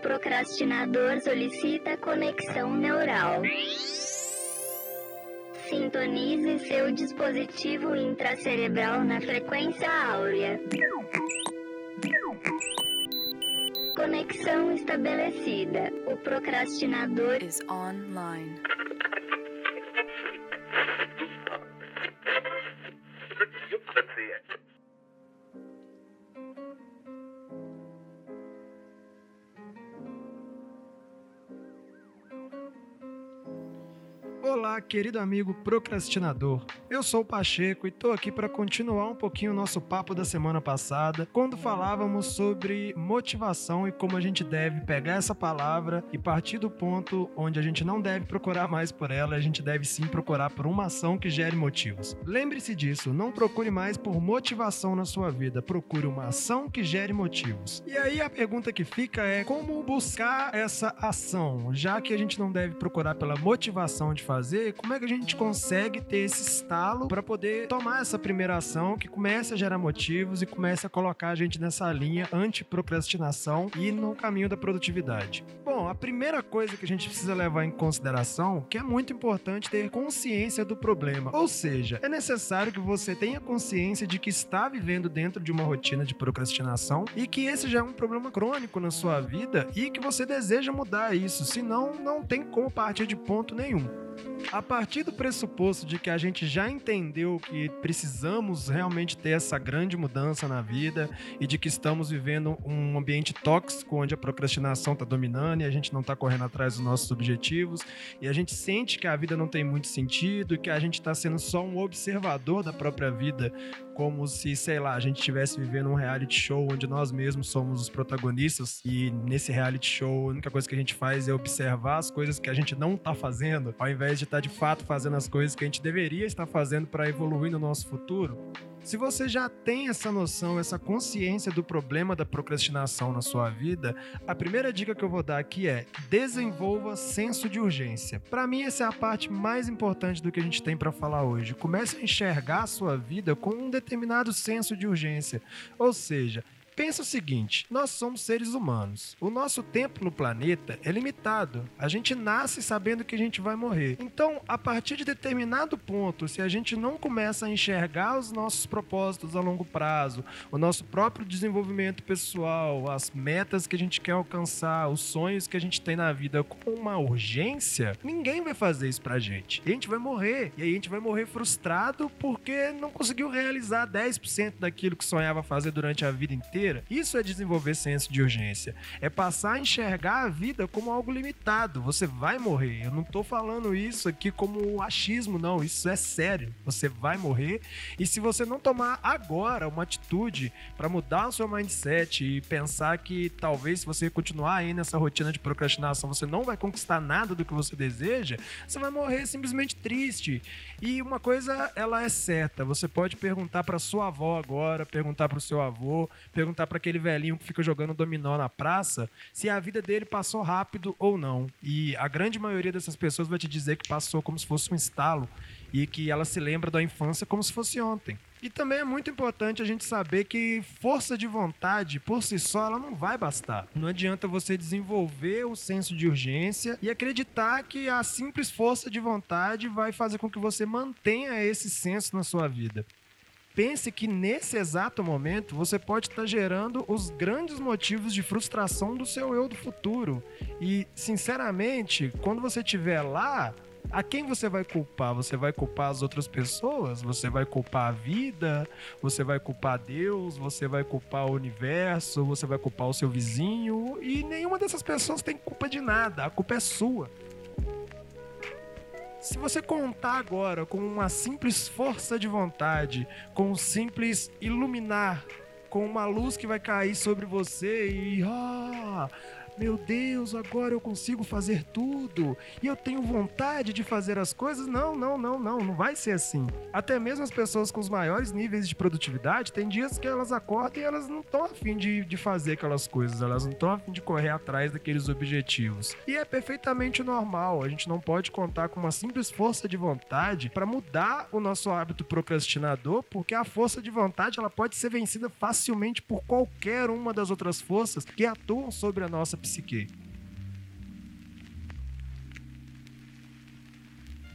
procrastinador solicita conexão neural. Sintonize seu dispositivo intracerebral na frequência áurea. Conexão estabelecida. O procrastinador is online. Querido amigo procrastinador. Eu sou o Pacheco e estou aqui para continuar um pouquinho o nosso papo da semana passada, quando falávamos sobre motivação e como a gente deve pegar essa palavra e partir do ponto onde a gente não deve procurar mais por ela, a gente deve sim procurar por uma ação que gere motivos. Lembre-se disso, não procure mais por motivação na sua vida, procure uma ação que gere motivos. E aí a pergunta que fica é como buscar essa ação, já que a gente não deve procurar pela motivação de fazer, como é que a gente consegue ter esse estalo para poder tomar essa primeira ação que comece a gerar motivos e comece a colocar a gente nessa linha anti-procrastinação e no caminho da produtividade? Bom, a primeira coisa que a gente precisa levar em consideração, que é muito importante ter consciência do problema. Ou seja, é necessário que você tenha consciência de que está vivendo dentro de uma rotina de procrastinação e que esse já é um problema crônico na sua vida e que você deseja mudar isso, senão não tem como partir de ponto nenhum. A partir do pressuposto de que a gente já entendeu que precisamos realmente ter essa grande mudança na vida e de que estamos vivendo um ambiente tóxico onde a procrastinação está dominando e a gente não está correndo atrás dos nossos objetivos e a gente sente que a vida não tem muito sentido e que a gente está sendo só um observador da própria vida, como se, sei lá, a gente estivesse vivendo um reality show onde nós mesmos somos os protagonistas e nesse reality show a única coisa que a gente faz é observar as coisas que a gente não está fazendo, ao invés de estar tá de fato fazendo as coisas que a gente deveria estar fazendo para evoluir no nosso futuro? Se você já tem essa noção, essa consciência do problema da procrastinação na sua vida, a primeira dica que eu vou dar aqui é: desenvolva senso de urgência. Para mim essa é a parte mais importante do que a gente tem para falar hoje. Comece a enxergar a sua vida com um determinado senso de urgência. Ou seja, Pensa o seguinte: nós somos seres humanos. O nosso tempo no planeta é limitado. A gente nasce sabendo que a gente vai morrer. Então, a partir de determinado ponto, se a gente não começa a enxergar os nossos propósitos a longo prazo, o nosso próprio desenvolvimento pessoal, as metas que a gente quer alcançar, os sonhos que a gente tem na vida com uma urgência, ninguém vai fazer isso pra gente. E a gente vai morrer. E aí a gente vai morrer frustrado porque não conseguiu realizar 10% daquilo que sonhava fazer durante a vida inteira isso é desenvolver senso de urgência. É passar a enxergar a vida como algo limitado. Você vai morrer. Eu não tô falando isso aqui como achismo, não. Isso é sério. Você vai morrer. E se você não tomar agora uma atitude para mudar o seu mindset e pensar que talvez se você continuar aí nessa rotina de procrastinação, você não vai conquistar nada do que você deseja, você vai morrer simplesmente triste. E uma coisa, ela é certa. Você pode perguntar para sua avó agora, perguntar para o seu avô, perguntar perguntar para aquele velhinho que fica jogando dominó na praça se a vida dele passou rápido ou não. E a grande maioria dessas pessoas vai te dizer que passou como se fosse um estalo e que ela se lembra da infância como se fosse ontem. E também é muito importante a gente saber que força de vontade por si só ela não vai bastar. Não adianta você desenvolver o senso de urgência e acreditar que a simples força de vontade vai fazer com que você mantenha esse senso na sua vida pense que nesse exato momento você pode estar gerando os grandes motivos de frustração do seu eu do futuro. E, sinceramente, quando você estiver lá, a quem você vai culpar? Você vai culpar as outras pessoas? Você vai culpar a vida? Você vai culpar Deus? Você vai culpar o universo? Você vai culpar o seu vizinho? E nenhuma dessas pessoas tem culpa de nada. A culpa é sua. Se você contar agora com uma simples força de vontade, com um simples iluminar, com uma luz que vai cair sobre você e ah, meu Deus, agora eu consigo fazer tudo e eu tenho vontade de fazer as coisas. Não, não, não, não, não vai ser assim. Até mesmo as pessoas com os maiores níveis de produtividade, tem dias que elas acordam e elas não estão afim de, de fazer aquelas coisas, elas não estão afim de correr atrás daqueles objetivos. E é perfeitamente normal, a gente não pode contar com uma simples força de vontade para mudar o nosso hábito procrastinador, porque a força de vontade ela pode ser vencida facilmente por qualquer uma das outras forças que atuam sobre a nossa psique psique.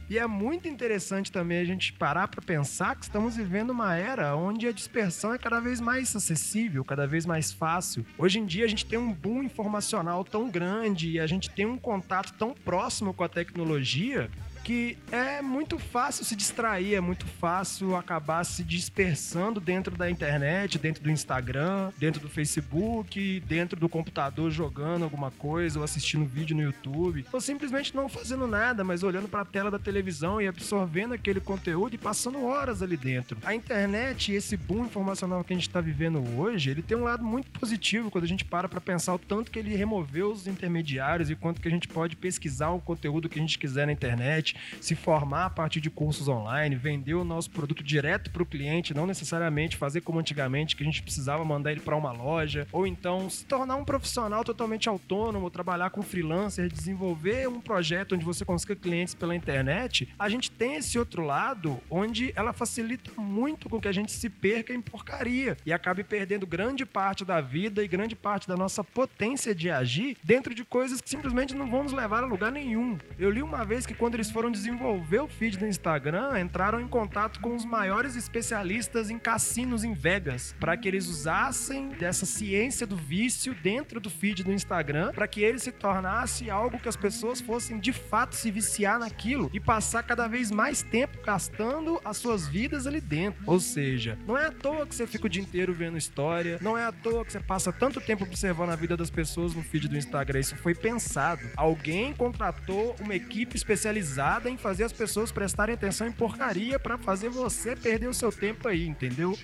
E é muito interessante também a gente parar para pensar que estamos vivendo uma era onde a dispersão é cada vez mais acessível, cada vez mais fácil. Hoje em dia a gente tem um boom informacional tão grande e a gente tem um contato tão próximo com a tecnologia que é muito fácil se distrair, é muito fácil acabar se dispersando dentro da internet, dentro do Instagram, dentro do Facebook, dentro do computador jogando alguma coisa ou assistindo vídeo no YouTube, ou simplesmente não fazendo nada, mas olhando para a tela da televisão e absorvendo aquele conteúdo e passando horas ali dentro. A internet esse boom informacional que a gente está vivendo hoje, ele tem um lado muito positivo quando a gente para para pensar o tanto que ele removeu os intermediários e quanto que a gente pode pesquisar o conteúdo que a gente quiser na internet, se formar a partir de cursos online, vender o nosso produto direto para o cliente, não necessariamente fazer como antigamente, que a gente precisava mandar ele para uma loja, ou então se tornar um profissional totalmente autônomo, trabalhar com freelancer, desenvolver um projeto onde você consiga clientes pela internet, a gente tem esse outro lado onde ela facilita muito com que a gente se perca em porcaria e acabe perdendo grande parte da vida e grande parte da nossa potência de agir dentro de coisas que simplesmente não vão nos levar a lugar nenhum. Eu li uma vez que quando eles foram desenvolver o feed do Instagram, entraram em contato com os maiores especialistas em cassinos em Vegas, para que eles usassem dessa ciência do vício dentro do feed do Instagram, para que ele se tornasse algo que as pessoas fossem de fato se viciar naquilo e passar cada vez mais tempo gastando as suas vidas ali dentro. Ou seja, não é à toa que você fica o dia inteiro vendo história, não é à toa que você passa tanto tempo observando a vida das pessoas no feed do Instagram. Isso foi pensado. Alguém contratou uma equipe especializada em fazer as pessoas prestarem atenção em porcaria para fazer você perder o seu tempo aí, entendeu?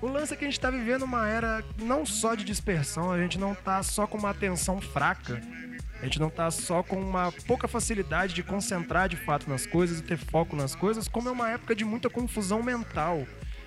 O lance é que a gente tá vivendo uma era não só de dispersão, a gente não tá só com uma atenção fraca. A gente não tá só com uma pouca facilidade de concentrar de fato nas coisas e ter foco nas coisas, como é uma época de muita confusão mental.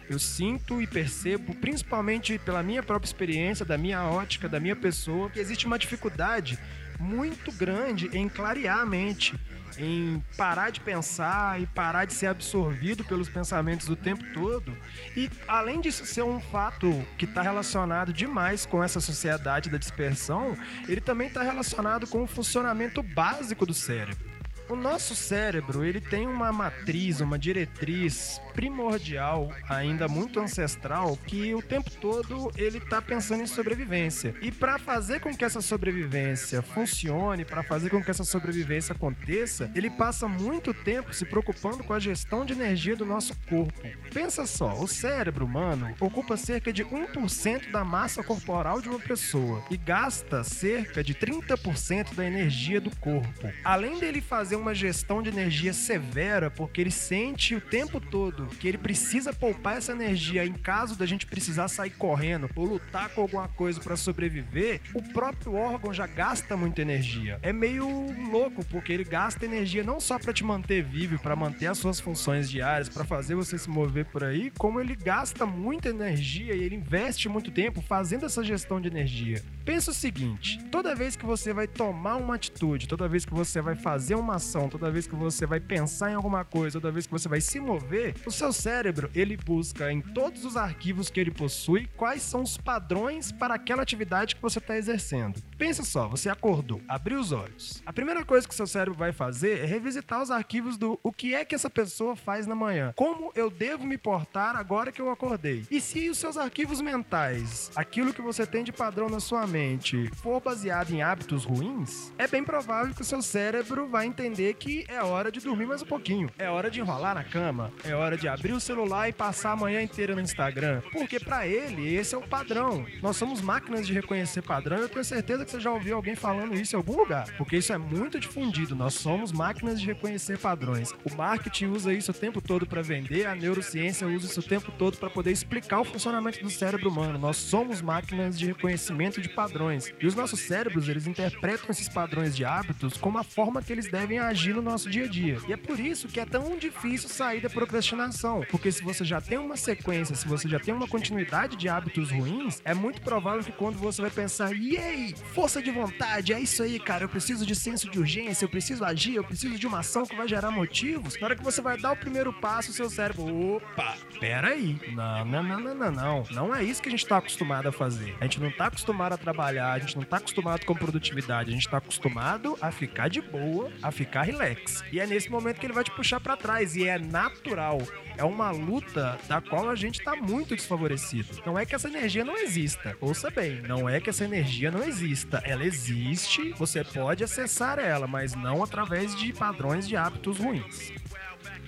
Eu sinto e percebo, principalmente pela minha própria experiência, da minha ótica, da minha pessoa, que existe uma dificuldade muito grande em clarear a mente em parar de pensar e parar de ser absorvido pelos pensamentos o tempo todo. E além disso ser um fato que está relacionado demais com essa sociedade da dispersão, ele também está relacionado com o funcionamento básico do cérebro. O nosso cérebro, ele tem uma matriz, uma diretriz primordial, ainda muito ancestral, que o tempo todo ele tá pensando em sobrevivência. E para fazer com que essa sobrevivência funcione, para fazer com que essa sobrevivência aconteça, ele passa muito tempo se preocupando com a gestão de energia do nosso corpo. Pensa só, o cérebro humano ocupa cerca de 1% da massa corporal de uma pessoa e gasta cerca de 30% da energia do corpo. Além dele fazer uma gestão de energia severa, porque ele sente o tempo todo que ele precisa poupar essa energia em caso da gente precisar sair correndo ou lutar com alguma coisa para sobreviver, o próprio órgão já gasta muita energia. É meio louco, porque ele gasta energia não só para te manter vivo, para manter as suas funções diárias, para fazer você se mover por aí, como ele gasta muita energia e ele investe muito tempo fazendo essa gestão de energia. Pensa o seguinte: toda vez que você vai tomar uma atitude, toda vez que você vai fazer uma ação, toda vez que você vai pensar em alguma coisa, toda vez que você vai se mover, o seu cérebro ele busca em todos os arquivos que ele possui quais são os padrões para aquela atividade que você está exercendo. Pensa só, você acordou, abriu os olhos. A primeira coisa que seu cérebro vai fazer é revisitar os arquivos do o que é que essa pessoa faz na manhã, como eu devo me portar agora que eu acordei. E se os seus arquivos mentais, aquilo que você tem de padrão na sua mente, for baseado em hábitos ruins, é bem provável que o seu cérebro vai entender que é hora de dormir mais um pouquinho, é hora de enrolar na cama, é hora de abrir o celular e passar a manhã inteira no Instagram. Porque para ele, esse é o padrão. Nós somos máquinas de reconhecer padrão. Eu tenho certeza que você já ouviu alguém falando isso em algum lugar, porque isso é muito difundido. Nós somos máquinas de reconhecer padrões. O marketing usa isso o tempo todo para vender, a neurociência usa isso o tempo todo para poder explicar o funcionamento do cérebro humano. Nós somos máquinas de reconhecimento de padrões. E os nossos cérebros, eles interpretam esses padrões de hábitos como a forma que eles devem agir no nosso dia a dia. E é por isso que é tão difícil sair da procrastinação, porque se você já tem uma sequência, se você já tem uma continuidade de hábitos ruins, é muito provável que quando você vai pensar, e aí, força de vontade, é isso aí, cara. Eu preciso de senso de urgência, eu preciso agir, eu preciso de uma ação que vai gerar motivos. Na hora que você vai dar o primeiro passo, o seu cérebro, opa, pera aí. Não, não, não, não, não, não. Não é isso que a gente tá acostumado a fazer. A gente não tá acostumado a trabalhar, a gente não tá acostumado com produtividade, a gente tá acostumado a ficar de boa, a ficar relax. E é nesse momento que ele vai te puxar para trás e é natural é uma luta da qual a gente está muito desfavorecido. Não é que essa energia não exista. Ouça bem, não é que essa energia não exista. Ela existe, você pode acessar ela, mas não através de padrões de hábitos ruins.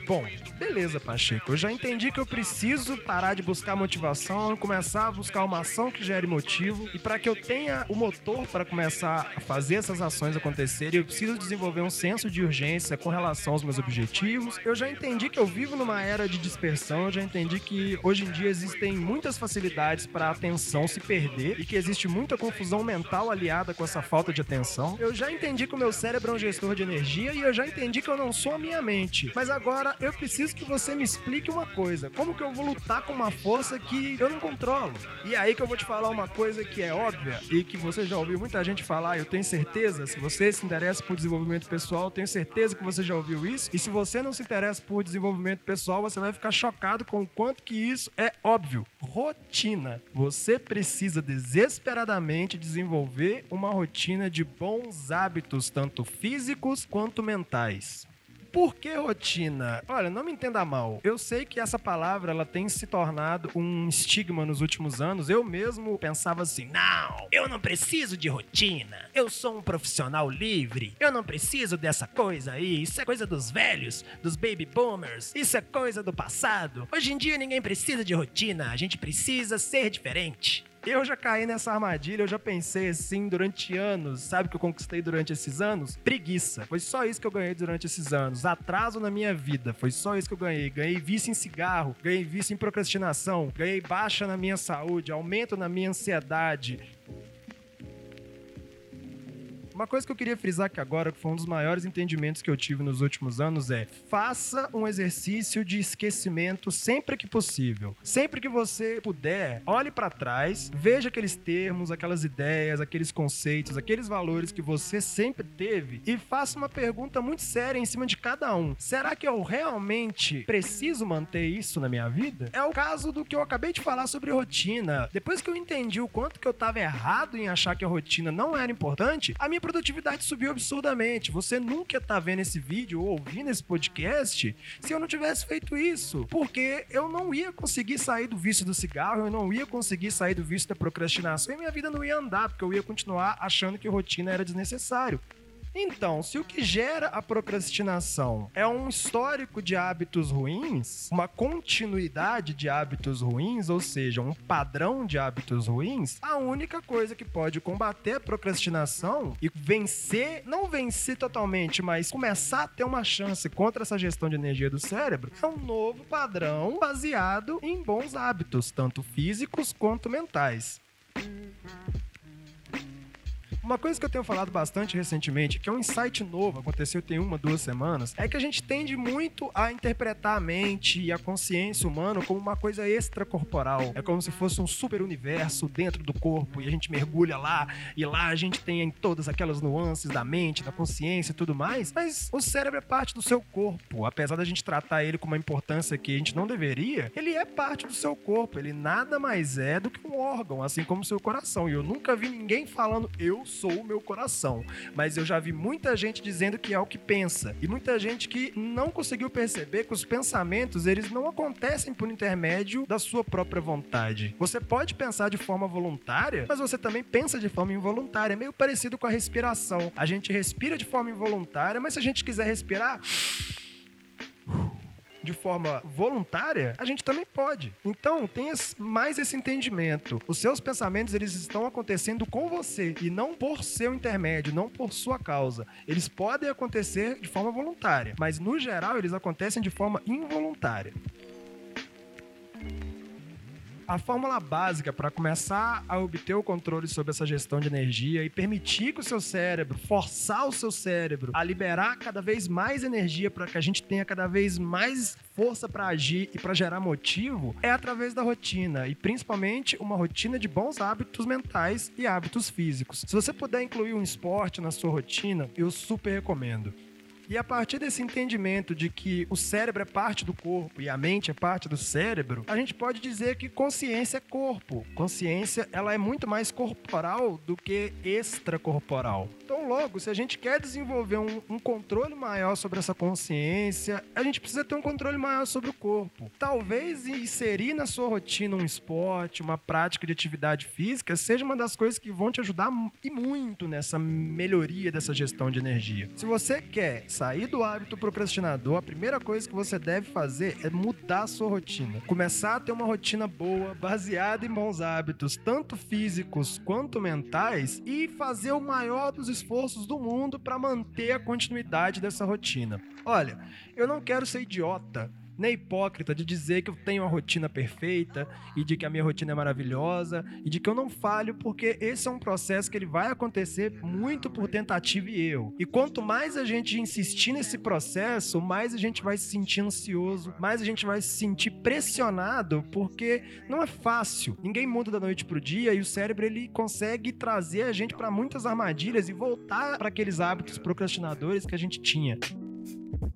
Bom, beleza, Pacheco. Eu já entendi que eu preciso parar de buscar motivação começar a buscar uma ação que gere motivo. E para que eu tenha o motor para começar a fazer essas ações acontecerem, eu preciso desenvolver um senso de urgência com relação aos meus objetivos. Eu já entendi que eu vivo numa era de dispersão. Eu já entendi que hoje em dia existem muitas facilidades para a atenção se perder e que existe muita confusão mental aliada com essa falta de atenção. Eu já entendi que o meu cérebro é um gestor de energia e eu já entendi que eu não sou a minha mente. Mas agora eu preciso que você me explique uma coisa. Como que eu vou lutar com uma força que eu não controlo? E aí que eu vou te falar uma coisa que é óbvia e que você já ouviu muita gente falar, eu tenho certeza, se você se interessa por desenvolvimento pessoal, tenho certeza que você já ouviu isso. E se você não se interessa por desenvolvimento pessoal, você vai ficar chocado com o quanto que isso é óbvio. Rotina. Você precisa desesperadamente desenvolver uma rotina de bons hábitos, tanto físicos quanto mentais. Por que rotina? Olha, não me entenda mal. Eu sei que essa palavra ela tem se tornado um estigma nos últimos anos. Eu mesmo pensava assim: não, eu não preciso de rotina. Eu sou um profissional livre. Eu não preciso dessa coisa aí. Isso é coisa dos velhos, dos baby boomers. Isso é coisa do passado. Hoje em dia ninguém precisa de rotina. A gente precisa ser diferente. Eu já caí nessa armadilha, eu já pensei assim durante anos. Sabe o que eu conquistei durante esses anos? Preguiça. Foi só isso que eu ganhei durante esses anos. Atraso na minha vida. Foi só isso que eu ganhei. Ganhei vício em cigarro, ganhei vício em procrastinação, ganhei baixa na minha saúde, aumento na minha ansiedade, uma coisa que eu queria frisar aqui agora, que foi um dos maiores entendimentos que eu tive nos últimos anos, é faça um exercício de esquecimento sempre que possível. Sempre que você puder, olhe para trás, veja aqueles termos, aquelas ideias, aqueles conceitos, aqueles valores que você sempre teve e faça uma pergunta muito séria em cima de cada um. Será que eu realmente preciso manter isso na minha vida? É o caso do que eu acabei de falar sobre rotina. Depois que eu entendi o quanto que eu estava errado em achar que a rotina não era importante, a minha produtividade subiu absurdamente. Você nunca ia estar tá vendo esse vídeo ou ouvindo esse podcast se eu não tivesse feito isso. Porque eu não ia conseguir sair do vício do cigarro, eu não ia conseguir sair do vício da procrastinação e minha vida não ia andar, porque eu ia continuar achando que rotina era desnecessário. Então, se o que gera a procrastinação é um histórico de hábitos ruins, uma continuidade de hábitos ruins, ou seja, um padrão de hábitos ruins, a única coisa que pode combater a procrastinação e vencer, não vencer totalmente, mas começar a ter uma chance contra essa gestão de energia do cérebro, é um novo padrão baseado em bons hábitos, tanto físicos quanto mentais. Uma coisa que eu tenho falado bastante recentemente, que é um insight novo, aconteceu tem uma, duas semanas, é que a gente tende muito a interpretar a mente e a consciência humana como uma coisa extracorporal. É como se fosse um super universo dentro do corpo e a gente mergulha lá e lá a gente tem todas aquelas nuances da mente, da consciência e tudo mais. Mas o cérebro é parte do seu corpo. Apesar da gente tratar ele com uma importância que a gente não deveria, ele é parte do seu corpo. Ele nada mais é do que um órgão, assim como o seu coração. E eu nunca vi ninguém falando eu sou o meu coração. Mas eu já vi muita gente dizendo que é o que pensa. E muita gente que não conseguiu perceber que os pensamentos, eles não acontecem por intermédio da sua própria vontade. Você pode pensar de forma voluntária, mas você também pensa de forma involuntária. É meio parecido com a respiração. A gente respira de forma involuntária, mas se a gente quiser respirar de forma voluntária, a gente também pode. Então, tenha mais esse entendimento. Os seus pensamentos, eles estão acontecendo com você e não por seu intermédio, não por sua causa. Eles podem acontecer de forma voluntária, mas no geral eles acontecem de forma involuntária. A fórmula básica para começar a obter o controle sobre essa gestão de energia e permitir que o seu cérebro, forçar o seu cérebro a liberar cada vez mais energia para que a gente tenha cada vez mais força para agir e para gerar motivo é através da rotina e principalmente uma rotina de bons hábitos mentais e hábitos físicos. Se você puder incluir um esporte na sua rotina, eu super recomendo. E a partir desse entendimento de que o cérebro é parte do corpo e a mente é parte do cérebro, a gente pode dizer que consciência é corpo. Consciência, ela é muito mais corporal do que extracorporal. Então, logo, se a gente quer desenvolver um, um controle maior sobre essa consciência, a gente precisa ter um controle maior sobre o corpo. Talvez inserir na sua rotina um esporte, uma prática de atividade física, seja uma das coisas que vão te ajudar e muito nessa melhoria dessa gestão de energia. Se você quer sair do hábito procrastinador, a primeira coisa que você deve fazer é mudar a sua rotina. Começar a ter uma rotina boa, baseada em bons hábitos, tanto físicos quanto mentais, e fazer o maior dos esforços do mundo para manter a continuidade dessa rotina. Olha, eu não quero ser idiota nem hipócrita de dizer que eu tenho uma rotina perfeita e de que a minha rotina é maravilhosa e de que eu não falho, porque esse é um processo que ele vai acontecer muito por tentativa e erro. E quanto mais a gente insistir nesse processo, mais a gente vai se sentir ansioso, mais a gente vai se sentir pressionado, porque não é fácil. Ninguém muda da noite pro dia e o cérebro ele consegue trazer a gente para muitas armadilhas e voltar para aqueles hábitos procrastinadores que a gente tinha.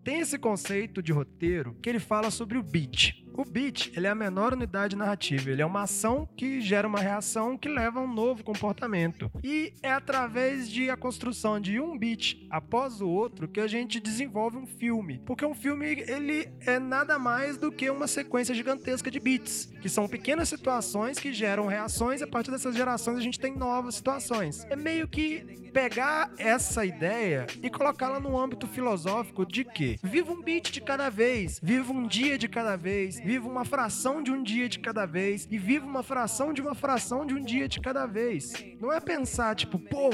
Tem esse conceito de roteiro que ele fala sobre o beat. O beat, ele é a menor unidade narrativa, ele é uma ação que gera uma reação que leva a um novo comportamento. E é através de a construção de um beat após o outro que a gente desenvolve um filme. Porque um filme, ele é nada mais do que uma sequência gigantesca de beats, que são pequenas situações que geram reações e a partir dessas gerações a gente tem novas situações. É meio que pegar essa ideia e colocá-la no âmbito filosófico de que viva um beat de cada vez, viva um dia de cada vez, viva uma fração de um dia de cada vez e viva uma fração de uma fração de um dia de cada vez. Não é pensar, tipo, pô,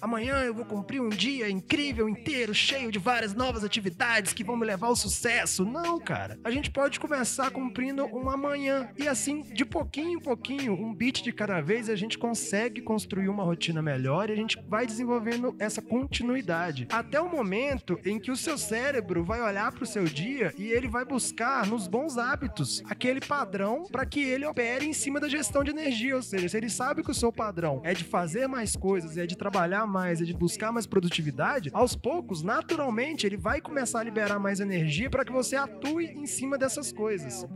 amanhã eu vou cumprir um dia incrível, inteiro, cheio de várias novas atividades que vão me levar ao sucesso. Não, cara. A gente pode começar cumprindo uma manhã e assim, de pouquinho em pouquinho, um beat de cada vez, a gente consegue construir uma rotina melhor e a gente vai desenvolvendo essa continuidade. Até o momento em que o seu cérebro vai olhar para o seu dia e ele vai buscar nos bons hábitos aquele padrão para que ele opere em cima da gestão de energia. Ou seja, se ele sabe que o seu padrão é de fazer mais coisas, é de trabalhar mais, é de buscar mais produtividade, aos poucos, naturalmente, ele vai começar a liberar mais energia para que você atue em cima dessas coisas.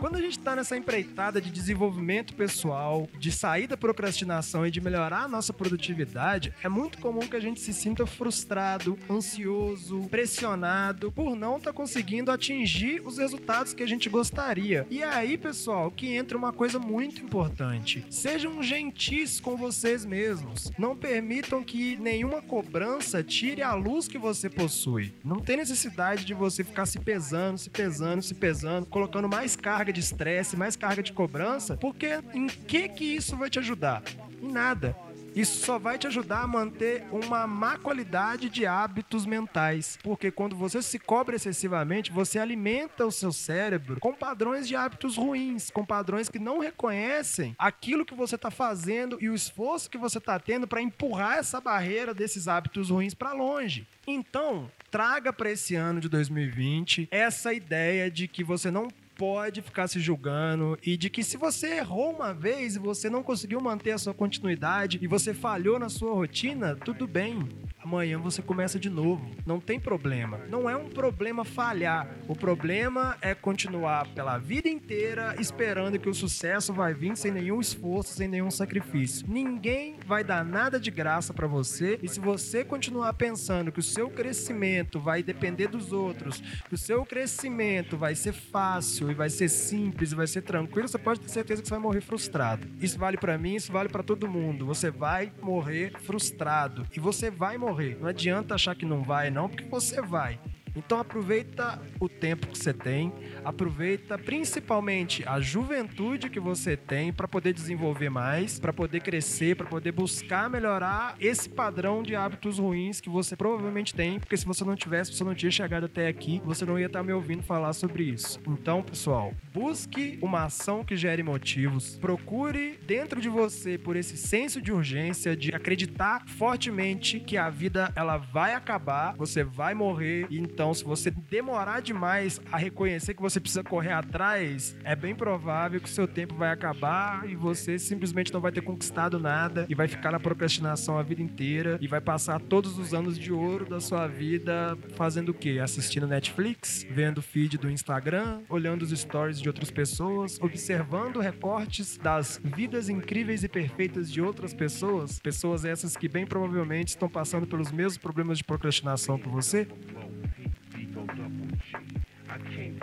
Quando a gente está nessa empreitada de desenvolvimento pessoal, de sair da procrastinação e de melhorar a nossa produtividade, é muito comum que a gente se sinta frustrado, ansioso, pressionado por não estar tá conseguindo atingir os resultados que a gente gostaria. E aí, pessoal, que entra uma coisa muito importante. Sejam gentis com vocês mesmos. Não permitam que nenhuma cobrança tire a luz que você possui. Não tem necessidade de você ficar se pesando, se pesando, se pesando, colocando mais carga de estresse, mais carga de cobrança, porque em que que isso vai te ajudar? Em nada. Isso só vai te ajudar a manter uma má qualidade de hábitos mentais, porque quando você se cobra excessivamente, você alimenta o seu cérebro com padrões de hábitos ruins, com padrões que não reconhecem aquilo que você está fazendo e o esforço que você está tendo para empurrar essa barreira desses hábitos ruins para longe. Então, traga para esse ano de 2020 essa ideia de que você não pode ficar se julgando e de que se você errou uma vez e você não conseguiu manter a sua continuidade e você falhou na sua rotina, tudo bem amanhã você começa de novo. Não tem problema. Não é um problema falhar. O problema é continuar pela vida inteira esperando que o sucesso vai vir sem nenhum esforço, sem nenhum sacrifício. Ninguém vai dar nada de graça para você e se você continuar pensando que o seu crescimento vai depender dos outros, que o seu crescimento vai ser fácil e vai ser simples e vai ser tranquilo, você pode ter certeza que você vai morrer frustrado. Isso vale para mim, isso vale para todo mundo. Você vai morrer frustrado e você vai morrer Não adianta achar que não vai, não, porque você vai. Então aproveita o tempo que você tem, aproveita principalmente a juventude que você tem para poder desenvolver mais, para poder crescer, para poder buscar melhorar esse padrão de hábitos ruins que você provavelmente tem, porque se você não tivesse, você não tinha chegado até aqui, você não ia estar me ouvindo falar sobre isso. Então, pessoal, busque uma ação que gere motivos, procure dentro de você por esse senso de urgência, de acreditar fortemente que a vida ela vai acabar, você vai morrer, então se você demorar demais a reconhecer que você precisa correr atrás, é bem provável que o seu tempo vai acabar e você simplesmente não vai ter conquistado nada e vai ficar na procrastinação a vida inteira e vai passar todos os anos de ouro da sua vida fazendo o quê? Assistindo Netflix, vendo o feed do Instagram, olhando os stories de outras pessoas, observando recortes das vidas incríveis e perfeitas de outras pessoas, pessoas essas que bem provavelmente estão passando pelos mesmos problemas de procrastinação que você.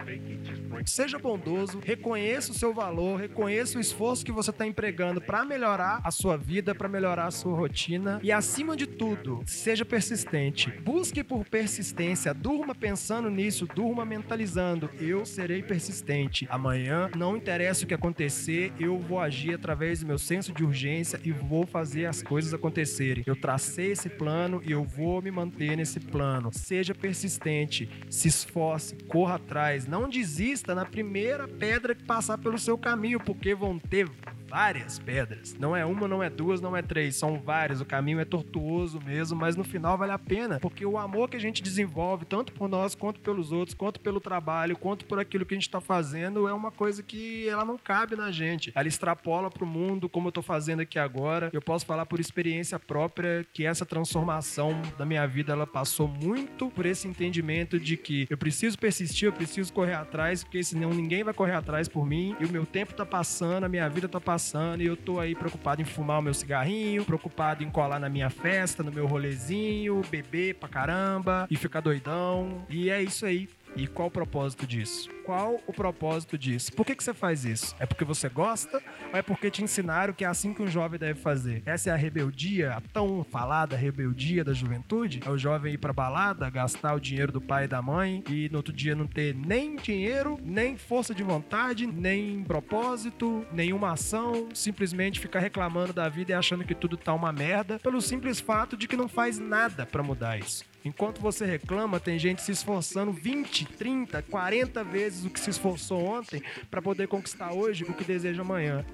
Barbecue Seja bondoso, reconheça o seu valor, reconheça o esforço que você está empregando para melhorar a sua vida, para melhorar a sua rotina e, acima de tudo, seja persistente. Busque por persistência, durma pensando nisso, durma mentalizando. Eu serei persistente. Amanhã, não interessa o que acontecer, eu vou agir através do meu senso de urgência e vou fazer as coisas acontecerem. Eu tracei esse plano e eu vou me manter nesse plano. Seja persistente, se esforce, corra atrás, não desista na primeira pedra que passar pelo seu caminho, porque vão ter várias pedras. Não é uma, não é duas, não é três, são várias. O caminho é tortuoso mesmo, mas no final vale a pena, porque o amor que a gente desenvolve, tanto por nós, quanto pelos outros, quanto pelo trabalho, quanto por aquilo que a gente está fazendo, é uma coisa que ela não cabe na gente. Ela extrapola para o mundo, como eu estou fazendo aqui agora. Eu posso falar por experiência própria que essa transformação da minha vida, ela passou muito por esse entendimento de que eu preciso persistir, eu preciso correr atrás, porque senão ninguém vai correr atrás por mim, e o meu tempo está passando, a minha vida está passando passando e eu tô aí preocupado em fumar o meu cigarrinho, preocupado em colar na minha festa, no meu rolezinho, beber pra caramba e ficar doidão. E é isso aí. E qual o propósito disso? Qual o propósito disso? Por que, que você faz isso? É porque você gosta ou é porque te ensinaram que é assim que um jovem deve fazer? Essa é a rebeldia, a tão falada rebeldia da juventude? É o jovem ir pra balada, gastar o dinheiro do pai e da mãe e no outro dia não ter nem dinheiro, nem força de vontade, nem propósito, nenhuma ação, simplesmente ficar reclamando da vida e achando que tudo tá uma merda, pelo simples fato de que não faz nada para mudar isso. Enquanto você reclama, tem gente se esforçando 20, 30, 40 vezes o que se esforçou ontem para poder conquistar hoje o que deseja amanhã.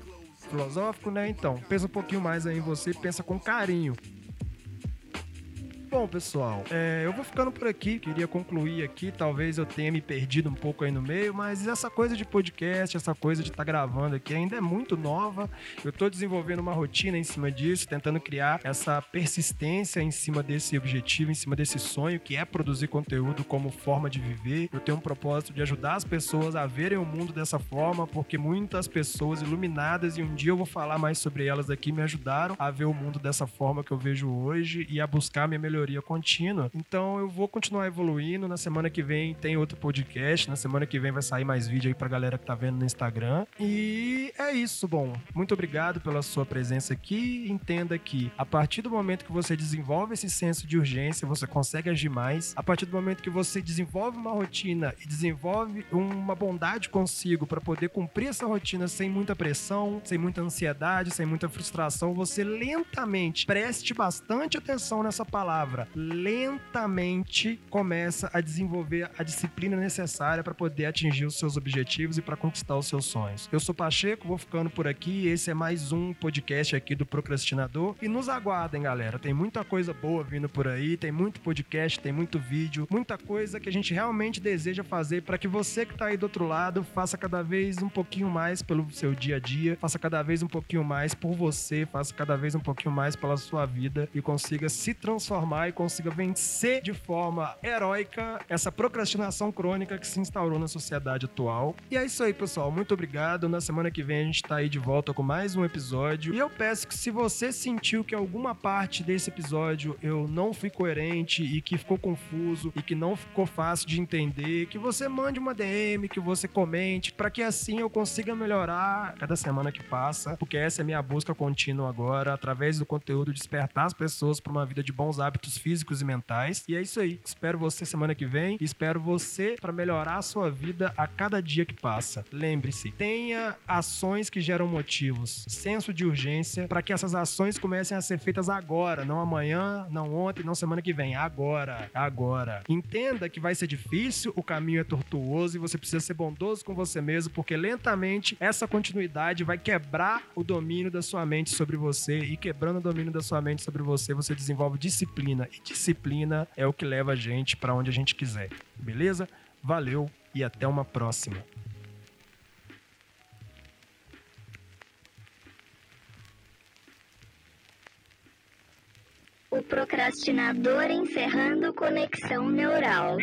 Filosófico, né? Então, pensa um pouquinho mais aí em você, pensa com carinho. Bom, pessoal, é, eu vou ficando por aqui. Queria concluir aqui. Talvez eu tenha me perdido um pouco aí no meio, mas essa coisa de podcast, essa coisa de estar tá gravando aqui ainda é muito nova. Eu estou desenvolvendo uma rotina em cima disso, tentando criar essa persistência em cima desse objetivo, em cima desse sonho que é produzir conteúdo como forma de viver. Eu tenho um propósito de ajudar as pessoas a verem o mundo dessa forma, porque muitas pessoas iluminadas, e um dia eu vou falar mais sobre elas aqui, me ajudaram a ver o mundo dessa forma que eu vejo hoje e a buscar minha melhoria melhoria contínua. Então eu vou continuar evoluindo. Na semana que vem tem outro podcast. Na semana que vem vai sair mais vídeo aí pra galera que tá vendo no Instagram. E é isso, bom. Muito obrigado pela sua presença aqui. Entenda que a partir do momento que você desenvolve esse senso de urgência, você consegue agir mais. A partir do momento que você desenvolve uma rotina e desenvolve uma bondade consigo para poder cumprir essa rotina sem muita pressão, sem muita ansiedade, sem muita frustração, você lentamente preste bastante atenção nessa palavra palavra, lentamente começa a desenvolver a disciplina necessária para poder atingir os seus objetivos e para conquistar os seus sonhos. Eu sou Pacheco, vou ficando por aqui. Esse é mais um podcast aqui do Procrastinador. E nos aguardem, galera. Tem muita coisa boa vindo por aí, tem muito podcast, tem muito vídeo, muita coisa que a gente realmente deseja fazer para que você que está aí do outro lado faça cada vez um pouquinho mais pelo seu dia a dia, faça cada vez um pouquinho mais por você, faça cada vez um pouquinho mais pela sua vida e consiga se transformar e consiga vencer de forma heróica essa procrastinação crônica que se instaurou na sociedade atual. E é isso aí, pessoal. Muito obrigado. Na semana que vem a gente tá aí de volta com mais um episódio. E eu peço que se você sentiu que alguma parte desse episódio eu não fui coerente e que ficou confuso e que não ficou fácil de entender, que você mande uma DM, que você comente, para que assim eu consiga melhorar cada semana que passa, porque essa é a minha busca contínua agora, através do conteúdo despertar as pessoas para uma vida de bons hábitos físicos e mentais. E é isso aí. Espero você semana que vem. Espero você para melhorar a sua vida a cada dia que passa. Lembre-se, tenha ações que geram motivos, senso de urgência para que essas ações comecem a ser feitas agora, não amanhã, não ontem, não semana que vem, agora, agora. Entenda que vai ser difícil, o caminho é tortuoso e você precisa ser bondoso com você mesmo, porque lentamente essa continuidade vai quebrar o domínio da sua mente sobre você e quebrando o domínio da sua mente sobre você, você desenvolve disciplina e disciplina é o que leva a gente para onde a gente quiser. Beleza? Valeu e até uma próxima. O procrastinador encerrando conexão neural.